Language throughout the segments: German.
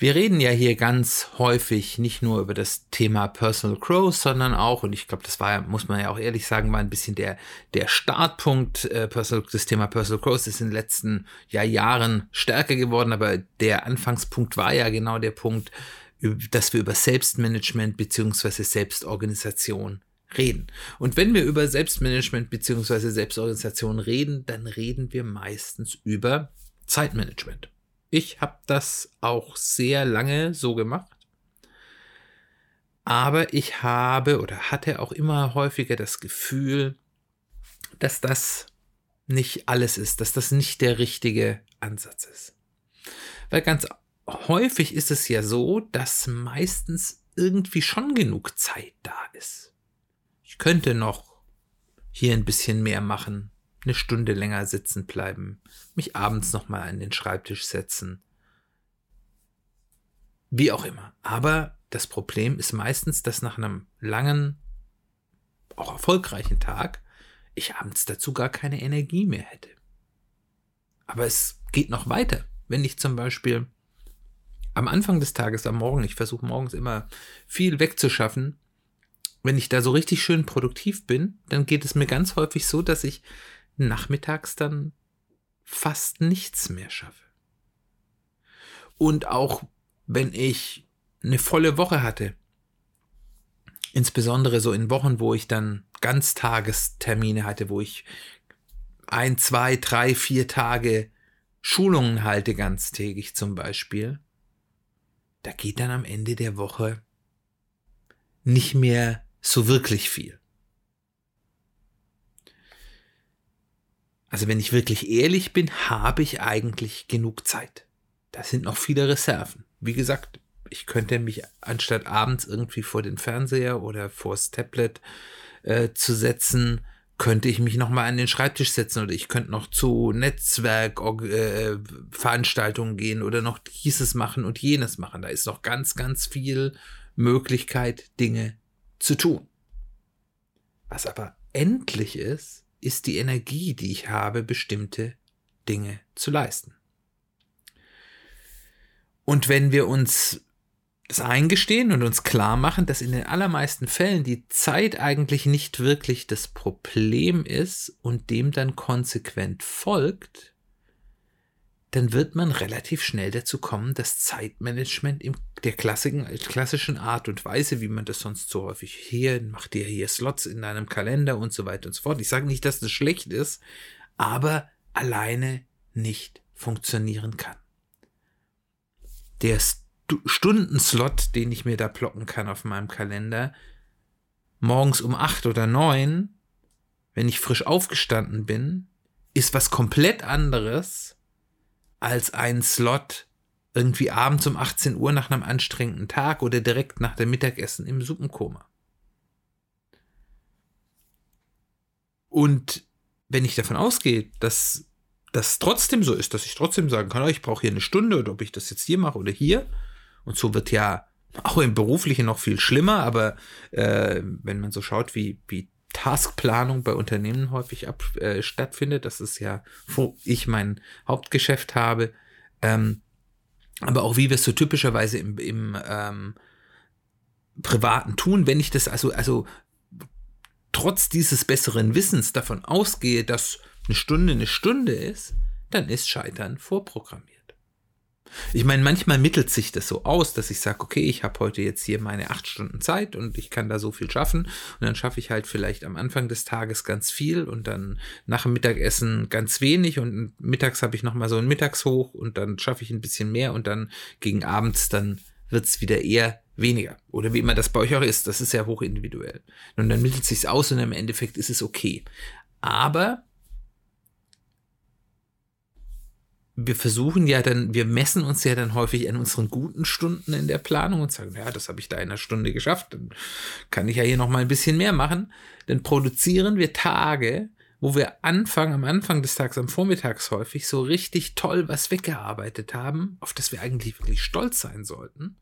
Wir reden ja hier ganz häufig nicht nur über das Thema Personal Growth, sondern auch, und ich glaube, das war, muss man ja auch ehrlich sagen, war ein bisschen der, der Startpunkt, äh, Personal, das Thema Personal Growth ist in den letzten ja, Jahren stärker geworden, aber der Anfangspunkt war ja genau der Punkt, dass wir über Selbstmanagement beziehungsweise Selbstorganisation reden. Und wenn wir über Selbstmanagement beziehungsweise Selbstorganisation reden, dann reden wir meistens über Zeitmanagement. Ich habe das auch sehr lange so gemacht. Aber ich habe oder hatte auch immer häufiger das Gefühl, dass das nicht alles ist, dass das nicht der richtige Ansatz ist. Weil ganz häufig ist es ja so, dass meistens irgendwie schon genug Zeit da ist. Ich könnte noch hier ein bisschen mehr machen, eine Stunde länger sitzen bleiben, mich abends nochmal an den Schreibtisch setzen. Wie auch immer. Aber das Problem ist meistens, dass nach einem langen, auch erfolgreichen Tag ich abends dazu gar keine Energie mehr hätte. Aber es geht noch weiter. Wenn ich zum Beispiel am Anfang des Tages, am Morgen, ich versuche morgens immer viel wegzuschaffen, wenn ich da so richtig schön produktiv bin, dann geht es mir ganz häufig so, dass ich nachmittags dann fast nichts mehr schaffe. Und auch wenn ich eine volle Woche hatte, insbesondere so in Wochen, wo ich dann Ganztagestermine hatte, wo ich ein, zwei, drei, vier Tage Schulungen halte ganztägig zum Beispiel, da geht dann am Ende der Woche nicht mehr so wirklich viel. Also wenn ich wirklich ehrlich bin, habe ich eigentlich genug Zeit. Da sind noch viele Reserven. Wie gesagt, ich könnte mich anstatt abends irgendwie vor den Fernseher oder vors Tablet äh, zu setzen, könnte ich mich noch mal an den Schreibtisch setzen oder ich könnte noch zu Netzwerkveranstaltungen äh, gehen oder noch dieses machen und jenes machen. Da ist noch ganz, ganz viel Möglichkeit, Dinge zu tun. Was aber endlich ist, ist die Energie, die ich habe, bestimmte Dinge zu leisten. Und wenn wir uns das eingestehen und uns klar machen, dass in den allermeisten Fällen die Zeit eigentlich nicht wirklich das Problem ist und dem dann konsequent folgt, dann wird man relativ schnell dazu kommen, das Zeitmanagement in der klassischen Art und Weise, wie man das sonst so häufig hier, macht dir hier Slots in deinem Kalender und so weiter und so fort. Ich sage nicht, dass das schlecht ist, aber alleine nicht funktionieren kann. Der Stundenslot, den ich mir da blocken kann auf meinem Kalender, morgens um acht oder neun, wenn ich frisch aufgestanden bin, ist was komplett anderes als ein Slot irgendwie abends um 18 Uhr nach einem anstrengenden Tag oder direkt nach dem Mittagessen im Suppenkoma. Und wenn ich davon ausgehe, dass das trotzdem so ist, dass ich trotzdem sagen kann, oh, ich brauche hier eine Stunde oder ob ich das jetzt hier mache oder hier, und so wird ja auch im Beruflichen noch viel schlimmer, aber äh, wenn man so schaut, wie, wie Taskplanung bei Unternehmen häufig ab, äh, stattfindet. Das ist ja, wo ich mein Hauptgeschäft habe. Ähm, aber auch wie wir es so typischerweise im, im ähm, Privaten tun, wenn ich das also, also trotz dieses besseren Wissens davon ausgehe, dass eine Stunde eine Stunde ist, dann ist Scheitern vorprogrammiert. Ich meine, manchmal mittelt sich das so aus, dass ich sage, okay, ich habe heute jetzt hier meine acht Stunden Zeit und ich kann da so viel schaffen. Und dann schaffe ich halt vielleicht am Anfang des Tages ganz viel und dann nach dem Mittagessen ganz wenig und mittags habe ich nochmal so ein Mittagshoch und dann schaffe ich ein bisschen mehr und dann gegen abends dann wird es wieder eher weniger. Oder wie immer das bei euch auch ist, das ist ja hoch individuell. Und dann mittelt sich's aus und im Endeffekt ist es okay. Aber wir versuchen ja dann, wir messen uns ja dann häufig an unseren guten Stunden in der Planung und sagen, ja, das habe ich da in einer Stunde geschafft, dann kann ich ja hier noch mal ein bisschen mehr machen. Dann produzieren wir Tage, wo wir anfangen, am Anfang des Tages, am Vormittags häufig, so richtig toll was weggearbeitet haben, auf das wir eigentlich wirklich stolz sein sollten.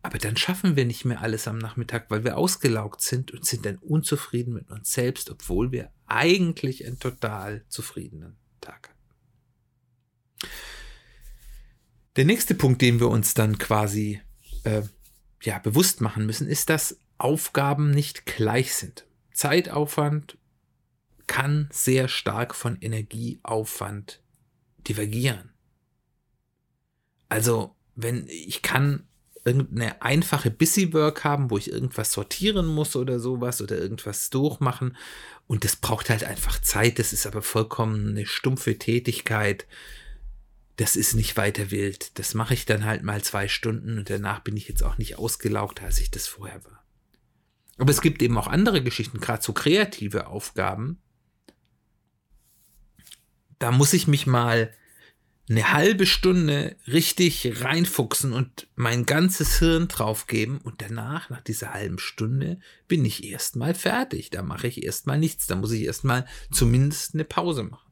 Aber dann schaffen wir nicht mehr alles am Nachmittag, weil wir ausgelaugt sind und sind dann unzufrieden mit uns selbst, obwohl wir eigentlich einen total zufriedenen Tag haben. Der nächste Punkt, den wir uns dann quasi äh, ja, bewusst machen müssen, ist, dass Aufgaben nicht gleich sind. Zeitaufwand kann sehr stark von Energieaufwand divergieren. Also, wenn ich kann irgendeine einfache Busy-Work haben, wo ich irgendwas sortieren muss oder sowas oder irgendwas durchmachen. Und das braucht halt einfach Zeit. Das ist aber vollkommen eine stumpfe Tätigkeit. Das ist nicht weiter wild. Das mache ich dann halt mal zwei Stunden und danach bin ich jetzt auch nicht ausgelaugt, als ich das vorher war. Aber es gibt eben auch andere Geschichten, gerade so kreative Aufgaben. Da muss ich mich mal eine halbe Stunde richtig reinfuchsen und mein ganzes Hirn draufgeben und danach, nach dieser halben Stunde, bin ich erstmal fertig. Da mache ich erstmal nichts. Da muss ich erstmal zumindest eine Pause machen.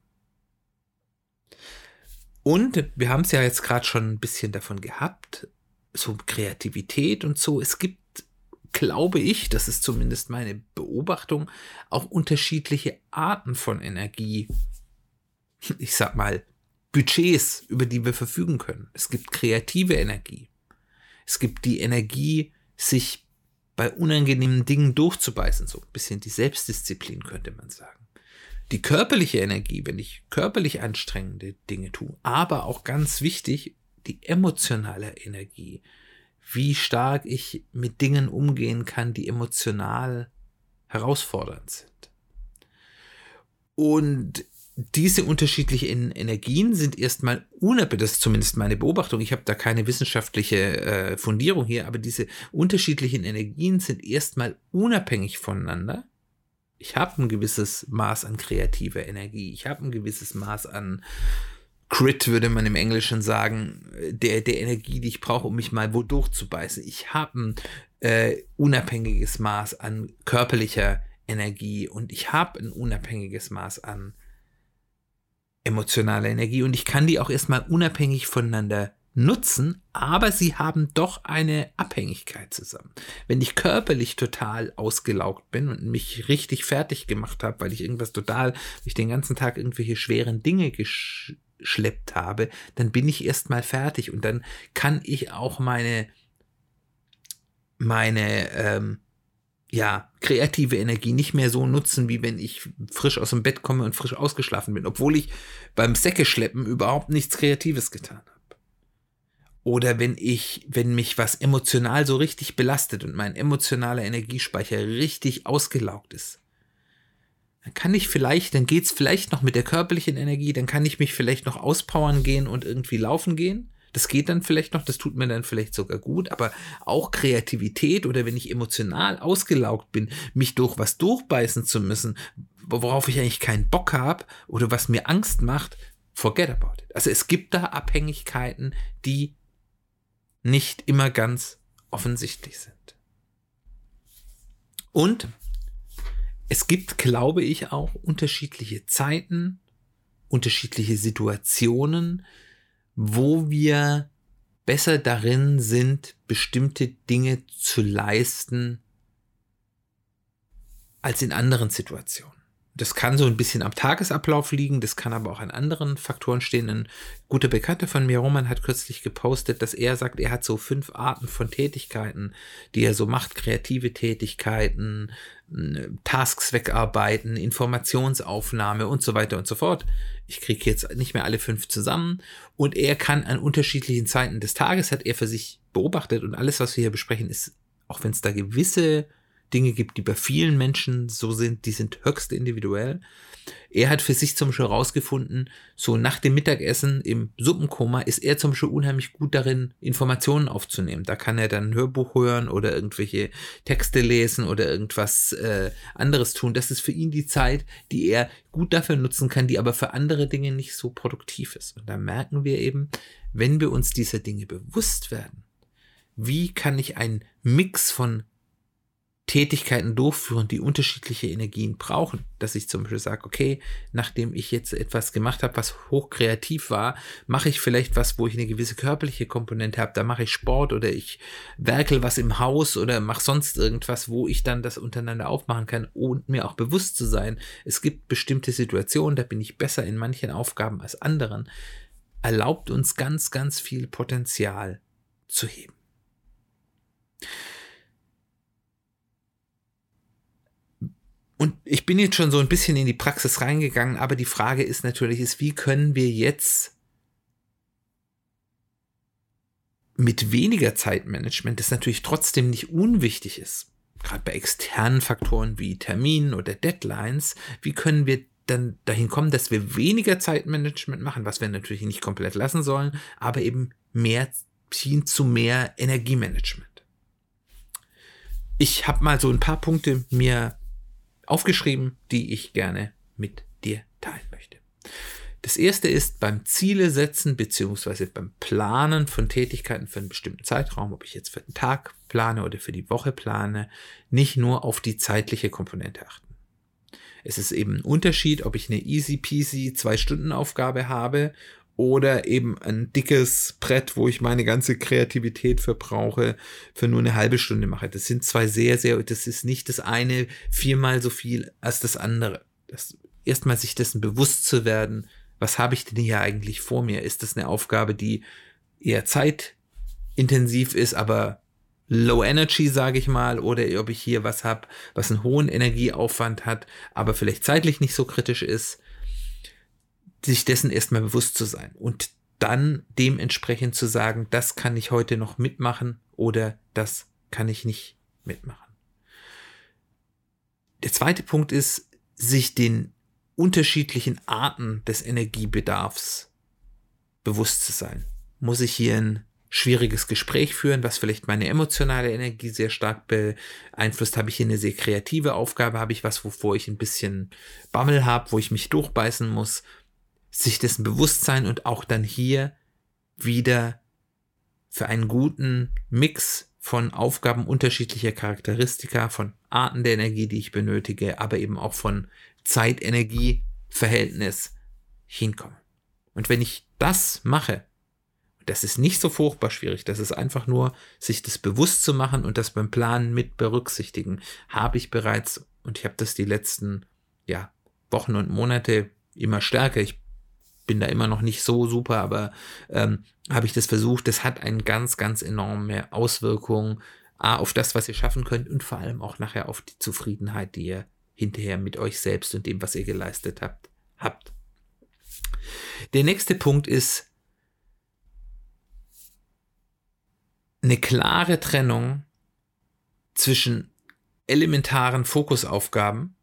Und wir haben es ja jetzt gerade schon ein bisschen davon gehabt, so Kreativität und so. Es gibt, glaube ich, das ist zumindest meine Beobachtung, auch unterschiedliche Arten von Energie. Ich sag mal, Budgets, über die wir verfügen können. Es gibt kreative Energie. Es gibt die Energie, sich bei unangenehmen Dingen durchzubeißen, so ein bisschen die Selbstdisziplin könnte man sagen. Die körperliche Energie, wenn ich körperlich anstrengende Dinge tue, aber auch ganz wichtig, die emotionale Energie, wie stark ich mit Dingen umgehen kann, die emotional herausfordernd sind. Und diese unterschiedlichen Energien sind erstmal unabhängig, das ist zumindest meine Beobachtung, ich habe da keine wissenschaftliche äh, Fundierung hier, aber diese unterschiedlichen Energien sind erstmal unabhängig voneinander. Ich habe ein gewisses Maß an kreativer Energie, ich habe ein gewisses Maß an Crit, würde man im Englischen sagen, der, der Energie, die ich brauche, um mich mal wo durchzubeißen. Ich habe ein äh, unabhängiges Maß an körperlicher Energie und ich habe ein unabhängiges Maß an emotionale Energie und ich kann die auch erstmal unabhängig voneinander nutzen, aber sie haben doch eine Abhängigkeit zusammen. Wenn ich körperlich total ausgelaugt bin und mich richtig fertig gemacht habe, weil ich irgendwas total, ich den ganzen Tag irgendwelche schweren Dinge geschleppt habe, dann bin ich erstmal fertig und dann kann ich auch meine meine ähm, ja, kreative Energie nicht mehr so nutzen, wie wenn ich frisch aus dem Bett komme und frisch ausgeschlafen bin, obwohl ich beim Säckeschleppen überhaupt nichts Kreatives getan habe. Oder wenn ich, wenn mich was emotional so richtig belastet und mein emotionaler Energiespeicher richtig ausgelaugt ist, dann kann ich vielleicht, dann geht's vielleicht noch mit der körperlichen Energie, dann kann ich mich vielleicht noch auspowern gehen und irgendwie laufen gehen. Das geht dann vielleicht noch, das tut mir dann vielleicht sogar gut, aber auch Kreativität oder wenn ich emotional ausgelaugt bin, mich durch was durchbeißen zu müssen, worauf ich eigentlich keinen Bock habe oder was mir Angst macht, forget about it. Also es gibt da Abhängigkeiten, die nicht immer ganz offensichtlich sind. Und es gibt, glaube ich, auch unterschiedliche Zeiten, unterschiedliche Situationen, wo wir besser darin sind, bestimmte Dinge zu leisten als in anderen Situationen. Das kann so ein bisschen am Tagesablauf liegen, das kann aber auch an anderen Faktoren stehen. Ein guter Bekannter von mir, Roman, hat kürzlich gepostet, dass er sagt, er hat so fünf Arten von Tätigkeiten, die er so macht, kreative Tätigkeiten, Tasks wegarbeiten, Informationsaufnahme und so weiter und so fort. Ich kriege jetzt nicht mehr alle fünf zusammen und er kann an unterschiedlichen Zeiten des Tages, hat er für sich beobachtet und alles, was wir hier besprechen, ist, auch wenn es da gewisse Dinge gibt, die bei vielen Menschen so sind, die sind höchst individuell. Er hat für sich zum Beispiel herausgefunden, so nach dem Mittagessen im Suppenkoma ist er zum Beispiel unheimlich gut darin, Informationen aufzunehmen. Da kann er dann ein Hörbuch hören oder irgendwelche Texte lesen oder irgendwas äh, anderes tun. Das ist für ihn die Zeit, die er gut dafür nutzen kann, die aber für andere Dinge nicht so produktiv ist. Und da merken wir eben, wenn wir uns dieser Dinge bewusst werden, wie kann ich einen Mix von Tätigkeiten durchführen, die unterschiedliche Energien brauchen. Dass ich zum Beispiel sage, okay, nachdem ich jetzt etwas gemacht habe, was hochkreativ war, mache ich vielleicht was, wo ich eine gewisse körperliche Komponente habe. Da mache ich Sport oder ich werkel was im Haus oder mache sonst irgendwas, wo ich dann das untereinander aufmachen kann und mir auch bewusst zu sein, es gibt bestimmte Situationen, da bin ich besser in manchen Aufgaben als anderen, erlaubt uns ganz, ganz viel Potenzial zu heben. Und ich bin jetzt schon so ein bisschen in die Praxis reingegangen, aber die Frage ist natürlich, ist, wie können wir jetzt mit weniger Zeitmanagement, das natürlich trotzdem nicht unwichtig ist, gerade bei externen Faktoren wie Terminen oder Deadlines, wie können wir dann dahin kommen, dass wir weniger Zeitmanagement machen, was wir natürlich nicht komplett lassen sollen, aber eben mehr ziehen zu mehr Energiemanagement. Ich habe mal so ein paar Punkte mir aufgeschrieben, die ich gerne mit dir teilen möchte. Das erste ist beim Ziele setzen beziehungsweise beim Planen von Tätigkeiten für einen bestimmten Zeitraum, ob ich jetzt für den Tag plane oder für die Woche plane, nicht nur auf die zeitliche Komponente achten. Es ist eben ein Unterschied, ob ich eine easy peasy zwei Stunden Aufgabe habe oder eben ein dickes Brett, wo ich meine ganze Kreativität verbrauche, für nur eine halbe Stunde mache. Das sind zwei sehr, sehr, das ist nicht das eine viermal so viel als das andere. Das, erstmal sich dessen bewusst zu werden, was habe ich denn hier eigentlich vor mir? Ist das eine Aufgabe, die eher zeitintensiv ist, aber Low Energy, sage ich mal, oder ob ich hier was habe, was einen hohen Energieaufwand hat, aber vielleicht zeitlich nicht so kritisch ist sich dessen erstmal bewusst zu sein und dann dementsprechend zu sagen, das kann ich heute noch mitmachen oder das kann ich nicht mitmachen. Der zweite Punkt ist, sich den unterschiedlichen Arten des Energiebedarfs bewusst zu sein. Muss ich hier ein schwieriges Gespräch führen, was vielleicht meine emotionale Energie sehr stark beeinflusst? Habe ich hier eine sehr kreative Aufgabe? Habe ich was, wovor ich ein bisschen Bammel habe, wo ich mich durchbeißen muss? Sich dessen bewusst sein und auch dann hier wieder für einen guten Mix von Aufgaben unterschiedlicher Charakteristika, von Arten der Energie, die ich benötige, aber eben auch von Zeit-Energie-Verhältnis hinkomme. Und wenn ich das mache, das ist nicht so furchtbar schwierig, das ist einfach nur, sich das bewusst zu machen und das beim Planen mit berücksichtigen, habe ich bereits, und ich habe das die letzten ja, Wochen und Monate immer stärker. Ich bin da immer noch nicht so super, aber ähm, habe ich das versucht. Das hat eine ganz, ganz enorme Auswirkung A, auf das, was ihr schaffen könnt und vor allem auch nachher auf die Zufriedenheit, die ihr hinterher mit euch selbst und dem, was ihr geleistet habt, habt. Der nächste Punkt ist eine klare Trennung zwischen elementaren Fokusaufgaben,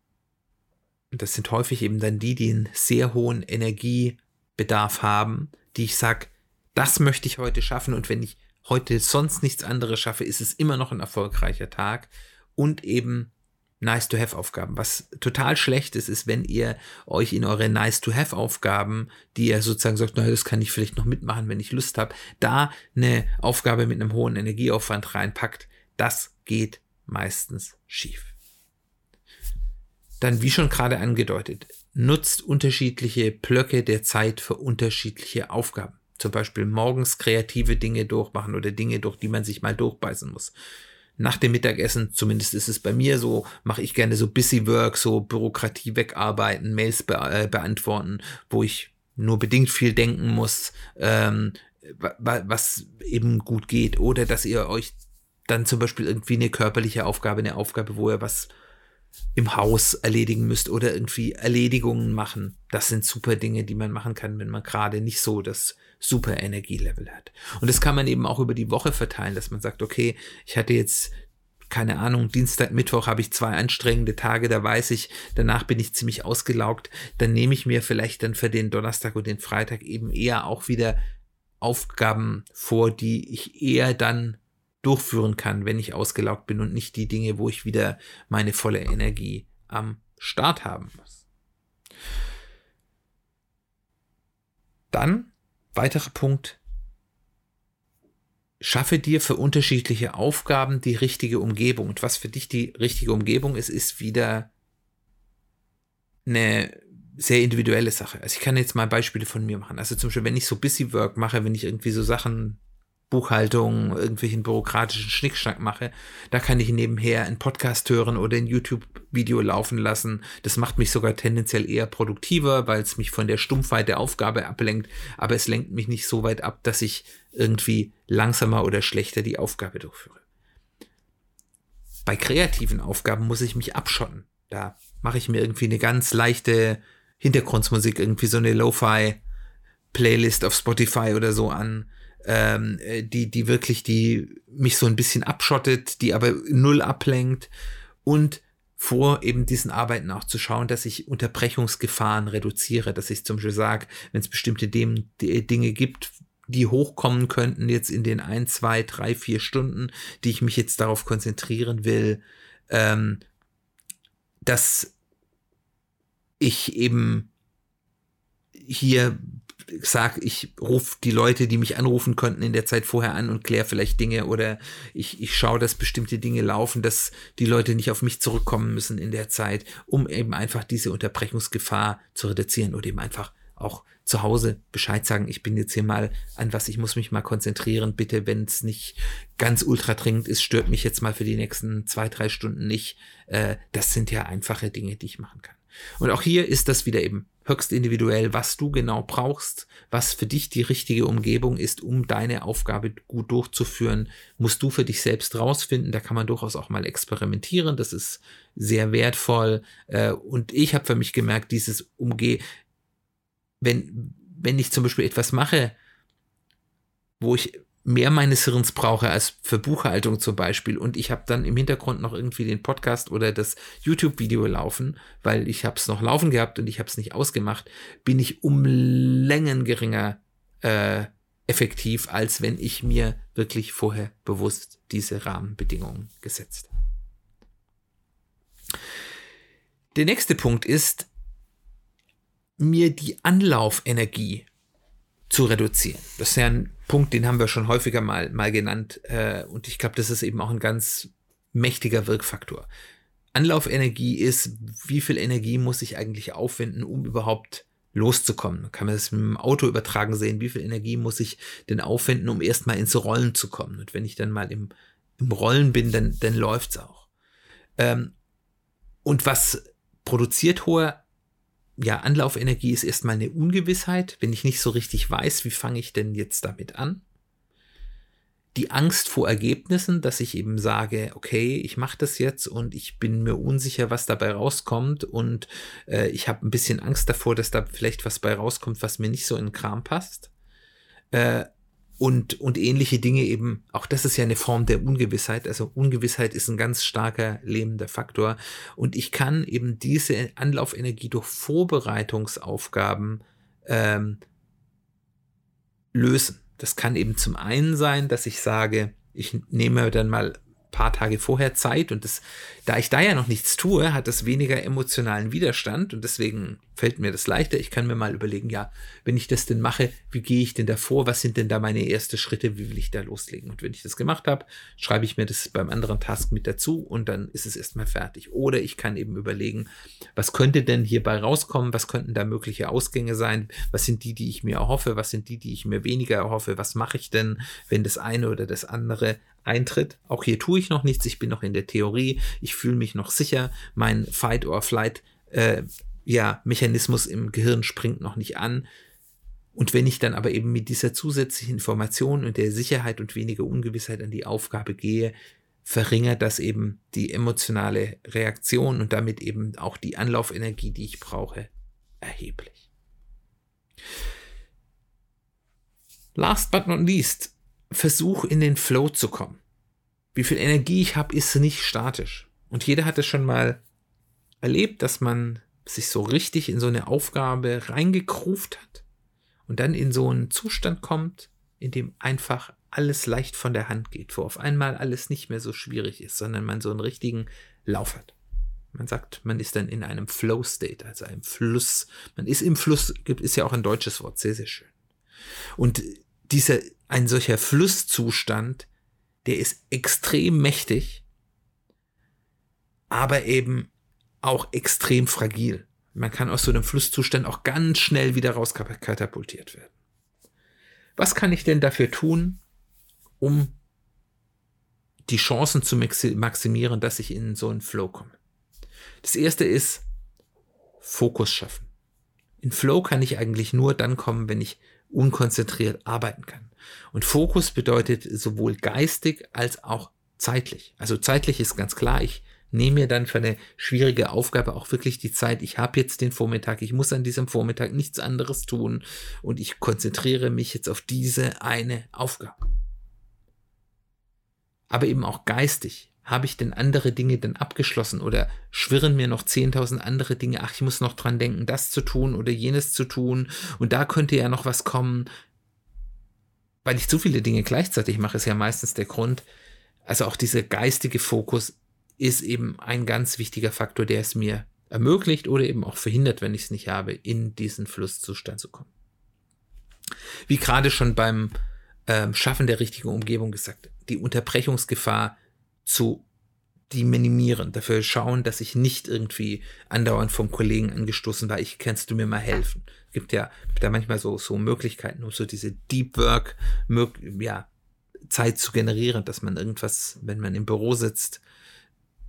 das sind häufig eben dann die, die einen sehr hohen Energie- Bedarf haben, die ich sage, das möchte ich heute schaffen und wenn ich heute sonst nichts anderes schaffe, ist es immer noch ein erfolgreicher Tag und eben nice to have Aufgaben. Was total schlecht ist, ist, wenn ihr euch in eure nice to have Aufgaben, die ihr sozusagen sagt, naja, das kann ich vielleicht noch mitmachen, wenn ich Lust habe, da eine Aufgabe mit einem hohen Energieaufwand reinpackt. Das geht meistens schief. Dann, wie schon gerade angedeutet, nutzt unterschiedliche Blöcke der Zeit für unterschiedliche Aufgaben. Zum Beispiel morgens kreative Dinge durchmachen oder Dinge, durch die man sich mal durchbeißen muss. Nach dem Mittagessen, zumindest ist es bei mir so, mache ich gerne so Busy Work, so Bürokratie wegarbeiten, Mails be äh, beantworten, wo ich nur bedingt viel denken muss, ähm, was eben gut geht. Oder dass ihr euch dann zum Beispiel irgendwie eine körperliche Aufgabe, eine Aufgabe, wo ihr was im Haus erledigen müsst oder irgendwie Erledigungen machen. Das sind super Dinge, die man machen kann, wenn man gerade nicht so das super Energielevel hat. Und das kann man eben auch über die Woche verteilen, dass man sagt, okay, ich hatte jetzt keine Ahnung, Dienstag, Mittwoch habe ich zwei anstrengende Tage, da weiß ich, danach bin ich ziemlich ausgelaugt, dann nehme ich mir vielleicht dann für den Donnerstag und den Freitag eben eher auch wieder Aufgaben vor, die ich eher dann durchführen kann, wenn ich ausgelaugt bin und nicht die Dinge, wo ich wieder meine volle Energie am Start haben muss. Dann, weiterer Punkt, schaffe dir für unterschiedliche Aufgaben die richtige Umgebung. Und was für dich die richtige Umgebung ist, ist wieder eine sehr individuelle Sache. Also ich kann jetzt mal Beispiele von mir machen. Also zum Beispiel, wenn ich so Busy Work mache, wenn ich irgendwie so Sachen Buchhaltung, irgendwelchen bürokratischen Schnickschnack mache, da kann ich nebenher einen Podcast hören oder ein YouTube-Video laufen lassen. Das macht mich sogar tendenziell eher produktiver, weil es mich von der Stumpfheit der Aufgabe ablenkt, aber es lenkt mich nicht so weit ab, dass ich irgendwie langsamer oder schlechter die Aufgabe durchführe. Bei kreativen Aufgaben muss ich mich abschotten. Da mache ich mir irgendwie eine ganz leichte Hintergrundmusik, irgendwie so eine Lo-Fi-Playlist auf Spotify oder so an ähm, äh, die, die wirklich, die mich so ein bisschen abschottet, die aber null ablenkt und vor eben diesen Arbeiten auch zu schauen, dass ich Unterbrechungsgefahren reduziere, dass ich zum Beispiel sage, wenn es bestimmte Dem Dinge gibt, die hochkommen könnten jetzt in den ein, zwei, drei, vier Stunden, die ich mich jetzt darauf konzentrieren will, ähm, dass ich eben hier sag, ich rufe die Leute, die mich anrufen könnten, in der Zeit vorher an und kläre vielleicht Dinge oder ich, ich schaue, dass bestimmte Dinge laufen, dass die Leute nicht auf mich zurückkommen müssen in der Zeit, um eben einfach diese Unterbrechungsgefahr zu reduzieren oder eben einfach auch zu Hause Bescheid sagen, ich bin jetzt hier mal an was, ich muss mich mal konzentrieren, bitte, wenn es nicht ganz ultra dringend ist, stört mich jetzt mal für die nächsten zwei, drei Stunden nicht. Äh, das sind ja einfache Dinge, die ich machen kann. Und auch hier ist das wieder eben höchst individuell, was du genau brauchst, was für dich die richtige Umgebung ist, um deine Aufgabe gut durchzuführen, musst du für dich selbst rausfinden. Da kann man durchaus auch mal experimentieren. Das ist sehr wertvoll. Äh, und ich habe für mich gemerkt, dieses Umgeh, wenn, wenn ich zum Beispiel etwas mache, wo ich mehr meines Hirns brauche als für Buchhaltung zum Beispiel und ich habe dann im Hintergrund noch irgendwie den Podcast oder das YouTube-Video laufen, weil ich habe es noch laufen gehabt und ich habe es nicht ausgemacht, bin ich um Längen geringer äh, effektiv, als wenn ich mir wirklich vorher bewusst diese Rahmenbedingungen gesetzt habe. Der nächste Punkt ist, mir die Anlaufenergie zu reduzieren. Das ist ja ein Punkt, den haben wir schon häufiger mal, mal genannt. Äh, und ich glaube, das ist eben auch ein ganz mächtiger Wirkfaktor. Anlaufenergie ist, wie viel Energie muss ich eigentlich aufwenden, um überhaupt loszukommen. Kann man das mit dem Auto übertragen sehen? Wie viel Energie muss ich denn aufwenden, um erstmal ins Rollen zu kommen? Und wenn ich dann mal im, im Rollen bin, dann, dann läuft's auch. Ähm, und was produziert hohe ja, Anlaufenergie ist erstmal eine Ungewissheit, wenn ich nicht so richtig weiß, wie fange ich denn jetzt damit an. Die Angst vor Ergebnissen, dass ich eben sage, okay, ich mache das jetzt und ich bin mir unsicher, was dabei rauskommt und äh, ich habe ein bisschen Angst davor, dass da vielleicht was bei rauskommt, was mir nicht so in den Kram passt. Äh, und, und ähnliche Dinge eben, auch das ist ja eine Form der Ungewissheit. Also Ungewissheit ist ein ganz starker lähmender Faktor. Und ich kann eben diese Anlaufenergie durch Vorbereitungsaufgaben ähm, lösen. Das kann eben zum einen sein, dass ich sage, ich nehme dann mal paar Tage vorher Zeit und das, da ich da ja noch nichts tue, hat das weniger emotionalen Widerstand und deswegen fällt mir das leichter. Ich kann mir mal überlegen, ja, wenn ich das denn mache, wie gehe ich denn da vor? Was sind denn da meine ersten Schritte? Wie will ich da loslegen? Und wenn ich das gemacht habe, schreibe ich mir das beim anderen Task mit dazu und dann ist es erstmal fertig. Oder ich kann eben überlegen, was könnte denn hierbei rauskommen? Was könnten da mögliche Ausgänge sein? Was sind die, die ich mir erhoffe? Was sind die, die ich mir weniger erhoffe? Was mache ich denn, wenn das eine oder das andere eintritt. Auch hier tue ich noch nichts, ich bin noch in der Theorie, ich fühle mich noch sicher, mein Fight or Flight äh, ja, Mechanismus im Gehirn springt noch nicht an. Und wenn ich dann aber eben mit dieser zusätzlichen Information und der Sicherheit und weniger Ungewissheit an die Aufgabe gehe, verringert das eben die emotionale Reaktion und damit eben auch die Anlaufenergie, die ich brauche, erheblich. Last but not least, versuch in den Flow zu kommen. wie viel Energie ich habe, ist nicht statisch. Und jeder hat es schon mal erlebt, dass man sich so richtig in so eine Aufgabe reingekruft hat und dann in so einen Zustand kommt, in dem einfach alles leicht von der Hand geht, wo auf einmal alles nicht mehr so schwierig ist, sondern man so einen richtigen Lauf hat. Man sagt, man ist dann in einem Flow State, also einem Fluss. Man ist im Fluss, ist ja auch ein deutsches Wort, sehr, sehr schön. Und dieser, ein solcher Flusszustand, der ist extrem mächtig, aber eben auch extrem fragil. Man kann aus so einem Flusszustand auch ganz schnell wieder rauskatapultiert werden. Was kann ich denn dafür tun, um die Chancen zu maximieren, dass ich in so einen Flow komme? Das erste ist Fokus schaffen. In Flow kann ich eigentlich nur dann kommen, wenn ich unkonzentriert arbeiten kann. Und Fokus bedeutet sowohl geistig als auch zeitlich. Also zeitlich ist ganz klar, ich nehme mir dann für eine schwierige Aufgabe auch wirklich die Zeit. Ich habe jetzt den Vormittag, ich muss an diesem Vormittag nichts anderes tun und ich konzentriere mich jetzt auf diese eine Aufgabe. Aber eben auch geistig. Habe ich denn andere Dinge denn abgeschlossen oder schwirren mir noch 10.000 andere Dinge? Ach, ich muss noch dran denken, das zu tun oder jenes zu tun und da könnte ja noch was kommen. Weil ich zu viele Dinge gleichzeitig mache, ist ja meistens der Grund. Also auch dieser geistige Fokus ist eben ein ganz wichtiger Faktor, der es mir ermöglicht oder eben auch verhindert, wenn ich es nicht habe, in diesen Flusszustand zu kommen. Wie gerade schon beim ähm, Schaffen der richtigen Umgebung gesagt, die Unterbrechungsgefahr zu die minimieren, dafür schauen, dass ich nicht irgendwie andauernd vom Kollegen angestoßen war, ich kannst du mir mal helfen. Es gibt ja da manchmal so, so Möglichkeiten, um so diese Deep Work, ja, Zeit zu generieren, dass man irgendwas, wenn man im Büro sitzt,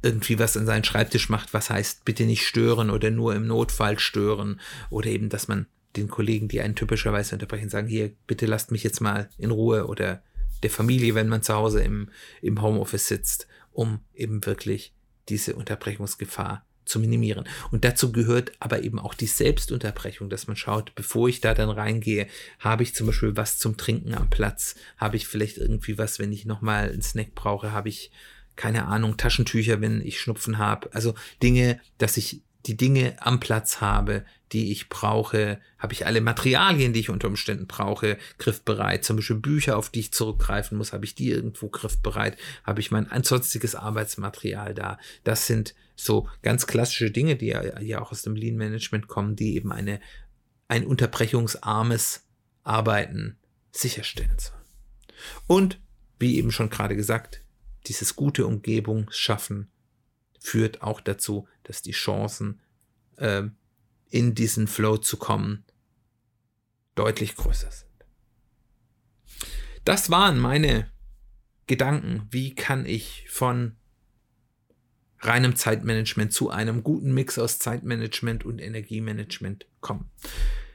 irgendwie was an seinen Schreibtisch macht, was heißt, bitte nicht stören oder nur im Notfall stören. Oder eben, dass man den Kollegen, die einen typischerweise unterbrechen, sagen, hier, bitte lasst mich jetzt mal in Ruhe. Oder der Familie, wenn man zu Hause im, im Homeoffice sitzt, um eben wirklich diese Unterbrechungsgefahr zu minimieren. Und dazu gehört aber eben auch die Selbstunterbrechung, dass man schaut, bevor ich da dann reingehe, habe ich zum Beispiel was zum Trinken am Platz, habe ich vielleicht irgendwie was, wenn ich nochmal einen Snack brauche, habe ich keine Ahnung, Taschentücher, wenn ich Schnupfen habe. Also Dinge, dass ich die Dinge am Platz habe, die ich brauche, habe ich alle Materialien, die ich unter Umständen brauche, griffbereit. Zum Beispiel Bücher, auf die ich zurückgreifen muss, habe ich die irgendwo griffbereit, habe ich mein ansonstiges Arbeitsmaterial da. Das sind so ganz klassische Dinge, die ja, ja auch aus dem Lean Management kommen, die eben eine, ein unterbrechungsarmes Arbeiten sicherstellen sollen. Und wie eben schon gerade gesagt, dieses gute Umgebung schaffen führt auch dazu, dass die Chancen, äh, in diesen Flow zu kommen, deutlich größer sind. Das waren meine Gedanken. Wie kann ich von reinem Zeitmanagement zu einem guten Mix aus Zeitmanagement und Energiemanagement kommen?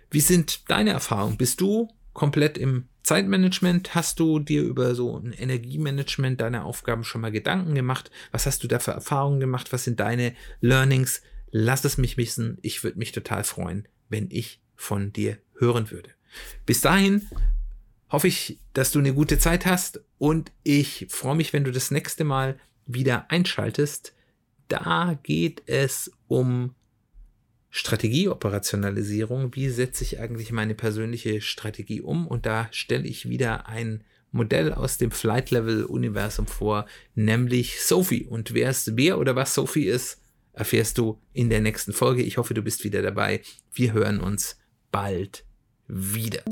Wie sind deine Erfahrungen? Bist du komplett im Zeitmanagement? Hast du dir über so ein Energiemanagement deiner Aufgaben schon mal Gedanken gemacht? Was hast du da für Erfahrungen gemacht? Was sind deine Learnings? Lass es mich wissen. Ich würde mich total freuen, wenn ich von dir hören würde. Bis dahin hoffe ich, dass du eine gute Zeit hast und ich freue mich, wenn du das nächste Mal wieder einschaltest. Da geht es um Strategieoperationalisierung, wie setze ich eigentlich meine persönliche Strategie um? Und da stelle ich wieder ein Modell aus dem Flight Level Universum vor, nämlich Sophie. Und wer es, wer oder was Sophie ist, erfährst du in der nächsten Folge. Ich hoffe, du bist wieder dabei. Wir hören uns bald wieder.